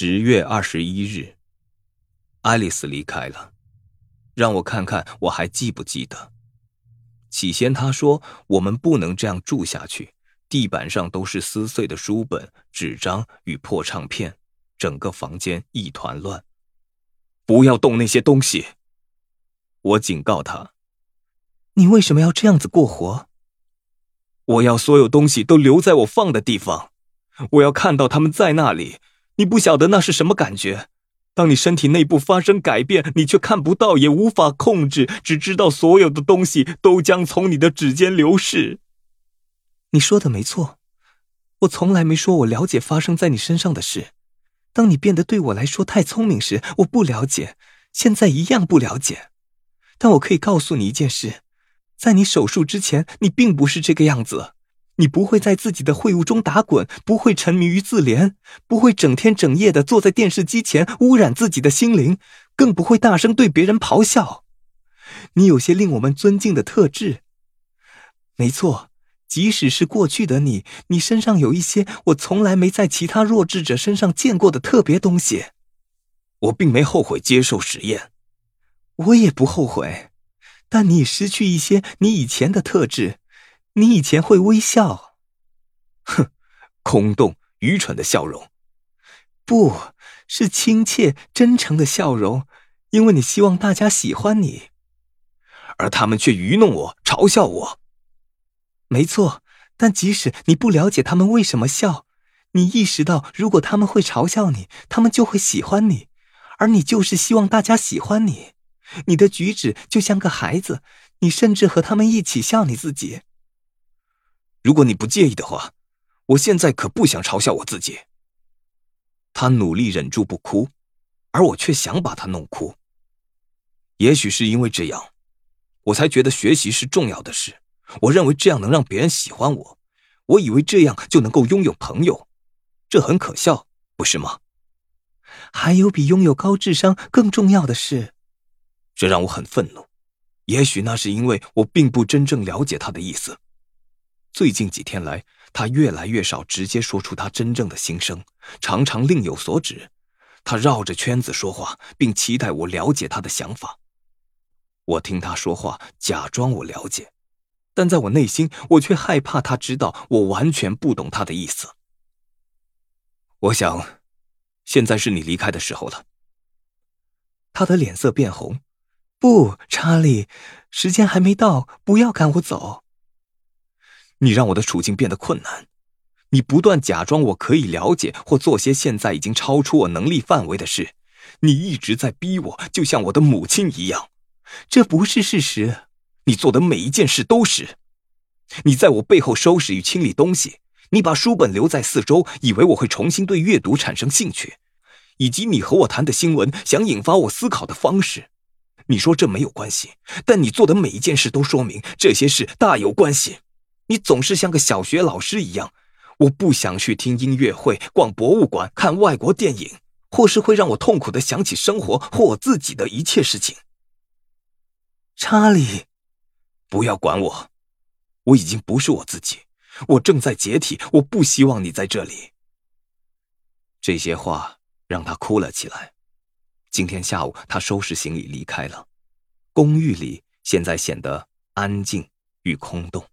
十月二十一日，爱丽丝离开了。让我看看，我还记不记得？起先她说我们不能这样住下去，地板上都是撕碎的书本、纸张与破唱片，整个房间一团乱。不要动那些东西，我警告她。你为什么要这样子过活？我要所有东西都留在我放的地方，我要看到他们在那里。你不晓得那是什么感觉？当你身体内部发生改变，你却看不到，也无法控制，只知道所有的东西都将从你的指尖流逝。你说的没错，我从来没说我了解发生在你身上的事。当你变得对我来说太聪明时，我不了解，现在一样不了解。但我可以告诉你一件事，在你手术之前，你并不是这个样子。你不会在自己的秽物中打滚，不会沉迷于自怜，不会整天整夜的坐在电视机前污染自己的心灵，更不会大声对别人咆哮。你有些令我们尊敬的特质。没错，即使是过去的你，你身上有一些我从来没在其他弱智者身上见过的特别东西。我并没后悔接受实验，我也不后悔，但你失去一些你以前的特质。你以前会微笑，哼，空洞、愚蠢的笑容，不是亲切、真诚的笑容，因为你希望大家喜欢你，而他们却愚弄我、嘲笑我。没错，但即使你不了解他们为什么笑，你意识到如果他们会嘲笑你，他们就会喜欢你，而你就是希望大家喜欢你。你的举止就像个孩子，你甚至和他们一起笑你自己。如果你不介意的话，我现在可不想嘲笑我自己。他努力忍住不哭，而我却想把他弄哭。也许是因为这样，我才觉得学习是重要的事。我认为这样能让别人喜欢我。我以为这样就能够拥有朋友，这很可笑，不是吗？还有比拥有高智商更重要的事，这让我很愤怒。也许那是因为我并不真正了解他的意思。最近几天来，他越来越少直接说出他真正的心声，常常另有所指。他绕着圈子说话，并期待我了解他的想法。我听他说话，假装我了解，但在我内心，我却害怕他知道我完全不懂他的意思。我想，现在是你离开的时候了。他的脸色变红。不，查理，时间还没到，不要赶我走。你让我的处境变得困难，你不断假装我可以了解或做些现在已经超出我能力范围的事，你一直在逼我，就像我的母亲一样。这不是事实，你做的每一件事都是。你在我背后收拾与清理东西，你把书本留在四周，以为我会重新对阅读产生兴趣，以及你和我谈的新闻想引发我思考的方式。你说这没有关系，但你做的每一件事都说明这些事大有关系。你总是像个小学老师一样，我不想去听音乐会、逛博物馆、看外国电影，或是会让我痛苦的想起生活或我自己的一切事情。查理，不要管我，我已经不是我自己，我正在解体。我不希望你在这里。这些话让他哭了起来。今天下午，他收拾行李离开了。公寓里现在显得安静与空洞。